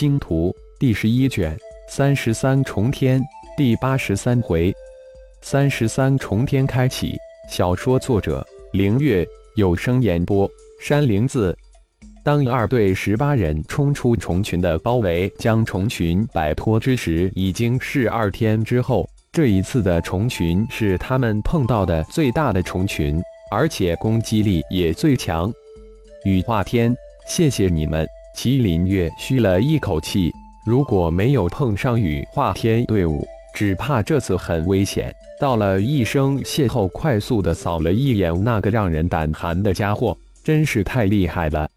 星图》第十一卷三十三重天第八十三回，三十三重天开启。小说作者：凌月，有声演播：山灵子。当二队十八人冲出虫群的包围，将虫群摆脱之时，已经是二天之后。这一次的虫群是他们碰到的最大的虫群，而且攻击力也最强。羽化天，谢谢你们！麒麟月吁了一口气，如果没有碰上羽化天队伍，只怕这次很危险。道了一声谢后，快速的扫了一眼那个让人胆寒的家伙，真是太厉害了！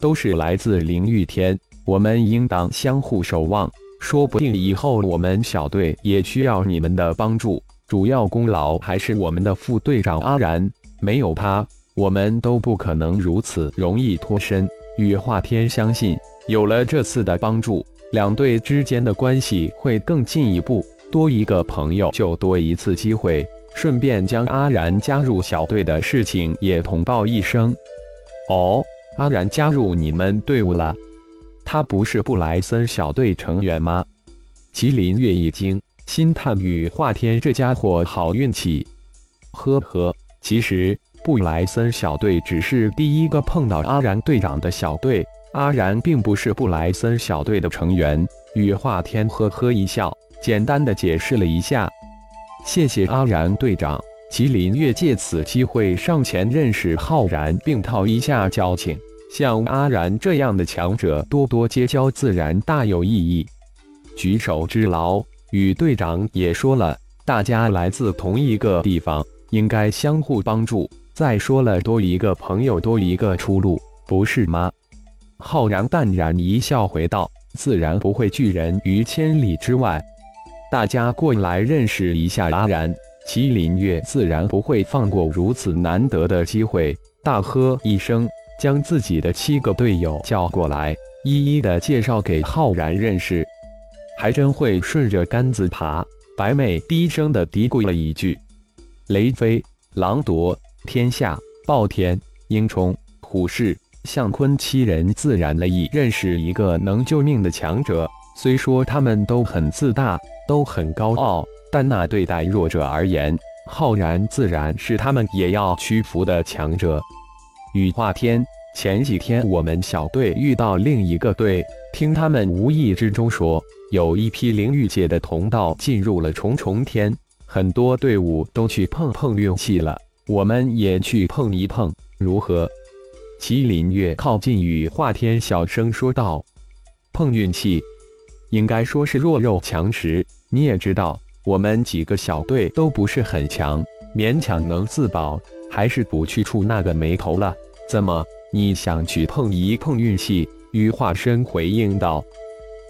都是来自灵玉天，我们应当相互守望。说不定以后我们小队也需要你们的帮助，主要功劳还是我们的副队长阿然，没有他，我们都不可能如此容易脱身。羽化天相信，有了这次的帮助，两队之间的关系会更进一步，多一个朋友就多一次机会。顺便将阿然加入小队的事情也通报一声。哦，阿然加入你们队伍了。他不是布莱森小队成员吗？麒麟月一惊，心叹羽化天这家伙好运气。呵呵，其实布莱森小队只是第一个碰到阿然队长的小队，阿然并不是布莱森小队的成员。羽化天呵呵一笑，简单的解释了一下。谢谢阿然队长。麒麟月借此机会上前认识浩然，并套一下交情。像阿然这样的强者，多多结交自然大有意义。举手之劳，与队长也说了，大家来自同一个地方，应该相互帮助。再说了，多一个朋友，多一个出路，不是吗？浩然淡然一笑，回道：“自然不会拒人于千里之外。大家过来认识一下阿然。”麒麟月自然不会放过如此难得的机会，大喝一声。将自己的七个队友叫过来，一一的介绍给浩然认识。还真会顺着杆子爬。白妹低声的嘀咕了一句：“雷飞、狼夺、天下、暴天、鹰冲、虎视、向坤七人自然乐意认识一个能救命的强者。虽说他们都很自大，都很高傲，但那对待弱者而言，浩然自然是他们也要屈服的强者。”羽化天，前几天我们小队遇到另一个队，听他们无意之中说，有一批灵域界的同道进入了重重天，很多队伍都去碰碰运气了，我们也去碰一碰，如何？麒麟月靠近羽化天，小声说道：“碰运气，应该说是弱肉强食。你也知道，我们几个小队都不是很强，勉强能自保。”还是不去触那个眉头了？怎么，你想去碰一碰运气？羽化身回应道：“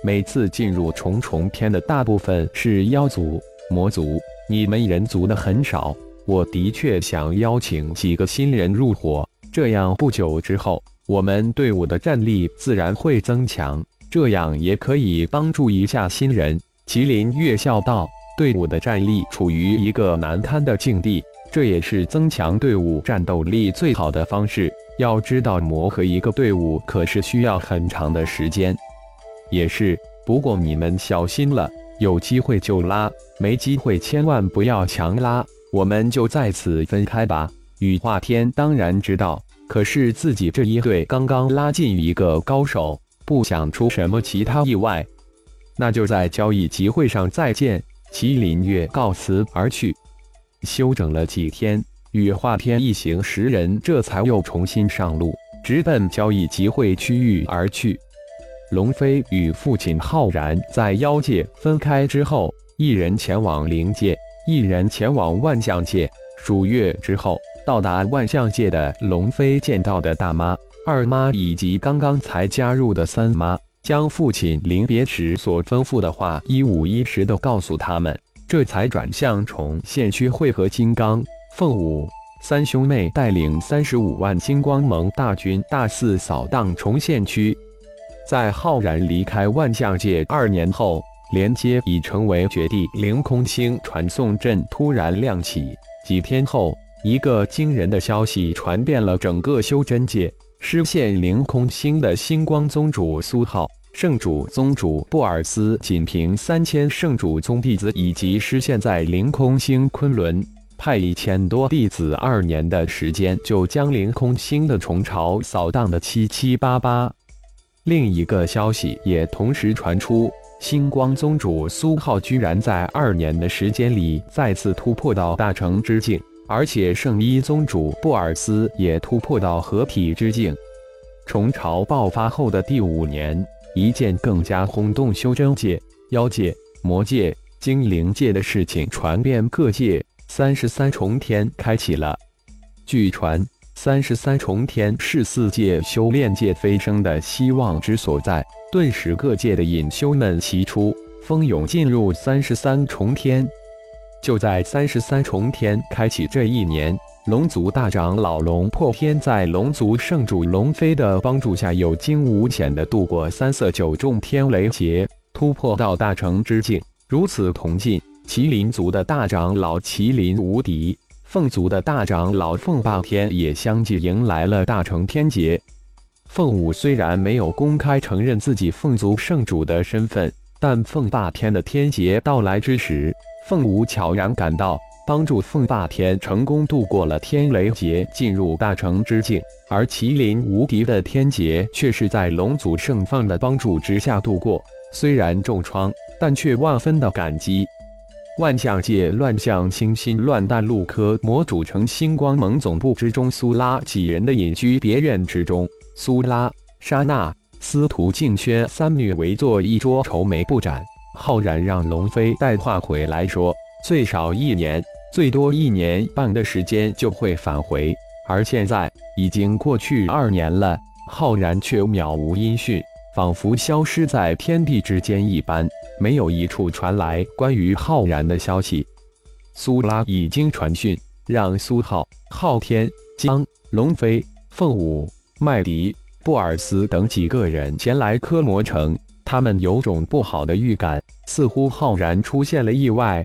每次进入重重天的大部分是妖族、魔族，你们人族的很少。我的确想邀请几个新人入伙，这样不久之后，我们队伍的战力自然会增强，这样也可以帮助一下新人。”麒麟月笑道：“队伍的战力处于一个难堪的境地。”这也是增强队伍战斗力最好的方式。要知道，磨合一个队伍可是需要很长的时间。也是，不过你们小心了，有机会就拉，没机会千万不要强拉。我们就在此分开吧。羽化天当然知道，可是自己这一队刚刚拉进一个高手，不想出什么其他意外。那就在交易集会上再见。麒麟月告辞而去。休整了几天，羽化天一行十人这才又重新上路，直奔交易集会区域而去。龙飞与父亲浩然在妖界分开之后，一人前往灵界，一人前往万象界。数月之后，到达万象界的龙飞见到的大妈、二妈以及刚刚才加入的三妈，将父亲临别时所吩咐的话一五一十的告诉他们。这才转向重现区会合金刚、凤舞三兄妹，带领三十五万金光盟大军大肆扫荡重现区。在浩然离开万象界二年后，连接已成为绝地凌空星传送阵突然亮起。几天后，一个惊人的消息传遍了整个修真界：失陷凌空星的星光宗主苏浩圣主宗主布尔斯仅凭三千圣主宗弟子以及失陷在凌空星昆仑，派一千多弟子，二年的时间就将凌空星的虫巢扫荡的七七八八。另一个消息也同时传出，星光宗主苏浩居然在二年的时间里再次突破到大成之境，而且圣衣宗主布尔斯也突破到合体之境。虫巢爆发后的第五年。一件更加轰动修真界、妖界、魔界、精灵界的事情传遍各界，三十三重天开启了。据传，三十三重天是四界修炼界飞升的希望之所在，顿时各界的隐修们齐出，蜂拥进入三十三重天。就在三十三重天开启这一年。龙族大长老龙破天在龙族圣主龙飞的帮助下，有惊无险地度过三色九重天雷劫，突破到大成之境。如此同进，麒麟族的大长老麒麟无敌，凤族的大长老凤霸天也相继迎来了大成天劫。凤舞虽然没有公开承认自己凤族圣主的身份，但凤霸天的天劫到来之时，凤舞悄然赶到。帮助凤霸天成功度过了天雷劫，进入大成之境，而麒麟无敌的天劫却是在龙族圣放的帮助之下度过。虽然重创，但却万分的感激。万象界乱象清新乱弹路科魔主城星光盟总部之中，苏拉几人的隐居别院之中，苏拉、莎娜、司徒静轩三女围坐一桌，愁眉不展。浩然让龙飞带话回来说，最少一年。最多一年半的时间就会返回，而现在已经过去二年了，浩然却渺无音讯，仿佛消失在天地之间一般，没有一处传来关于浩然的消息。苏拉已经传讯，让苏浩、昊天、江、龙飞、凤舞、麦迪、布尔斯等几个人前来科魔城，他们有种不好的预感，似乎浩然出现了意外。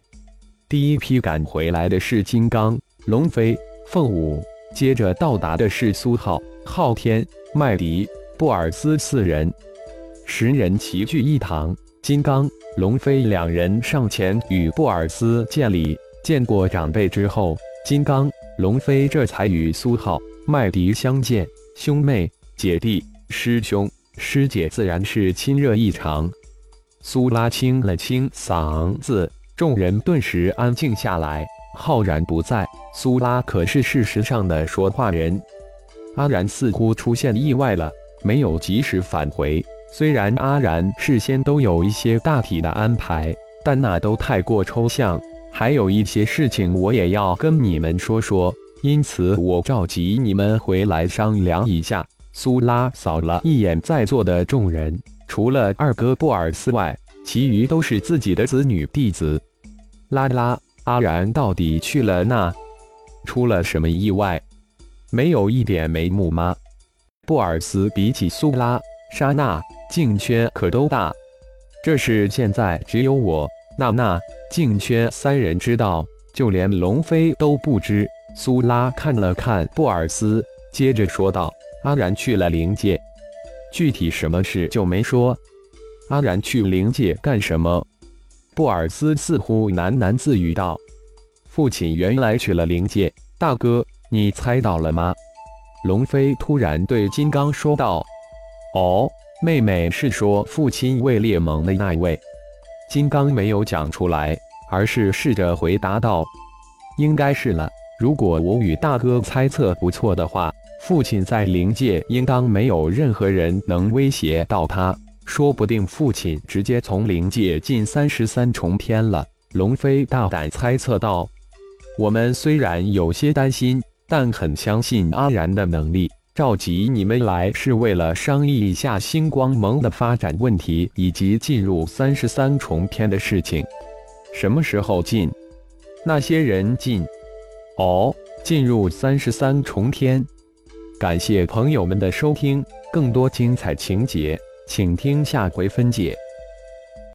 第一批赶回来的是金刚、龙飞、凤舞，接着到达的是苏浩、昊天、麦迪、布尔斯四人，十人齐聚一堂。金刚、龙飞两人上前与布尔斯见礼，见过长辈之后，金刚、龙飞这才与苏浩、麦迪相见。兄妹、姐弟、师兄、师姐，自然是亲热异常。苏拉清了清嗓子。众人顿时安静下来。浩然不在，苏拉可是事实上的说话人。阿然似乎出现意外了，没有及时返回。虽然阿然事先都有一些大体的安排，但那都太过抽象。还有一些事情我也要跟你们说说，因此我召集你们回来商量一下。苏拉扫了一眼在座的众人，除了二哥布尔斯外，其余都是自己的子女弟子。拉拉，阿然到底去了那？出了什么意外？没有一点眉目吗？布尔斯比起苏拉、莎娜、静轩可都大。这事现在只有我、娜娜、静轩三人知道，就连龙飞都不知。苏拉看了看布尔斯，接着说道：“阿然去了灵界，具体什么事就没说。阿然去灵界干什么？”布尔斯似乎喃喃自语道：“父亲原来去了灵界，大哥，你猜到了吗？”龙飞突然对金刚说道：“哦，妹妹是说父亲位列盟的那一位？”金刚没有讲出来，而是试着回答道：“应该是了。如果我与大哥猜测不错的话，父亲在灵界应当没有任何人能威胁到他。”说不定父亲直接从灵界进三十三重天了。龙飞大胆猜测道：“我们虽然有些担心，但很相信阿然的能力。召集你们来是为了商议一下星光盟的发展问题，以及进入三十三重天的事情。什么时候进？那些人进？哦，进入三十三重天。感谢朋友们的收听，更多精彩情节。”请听下回分解。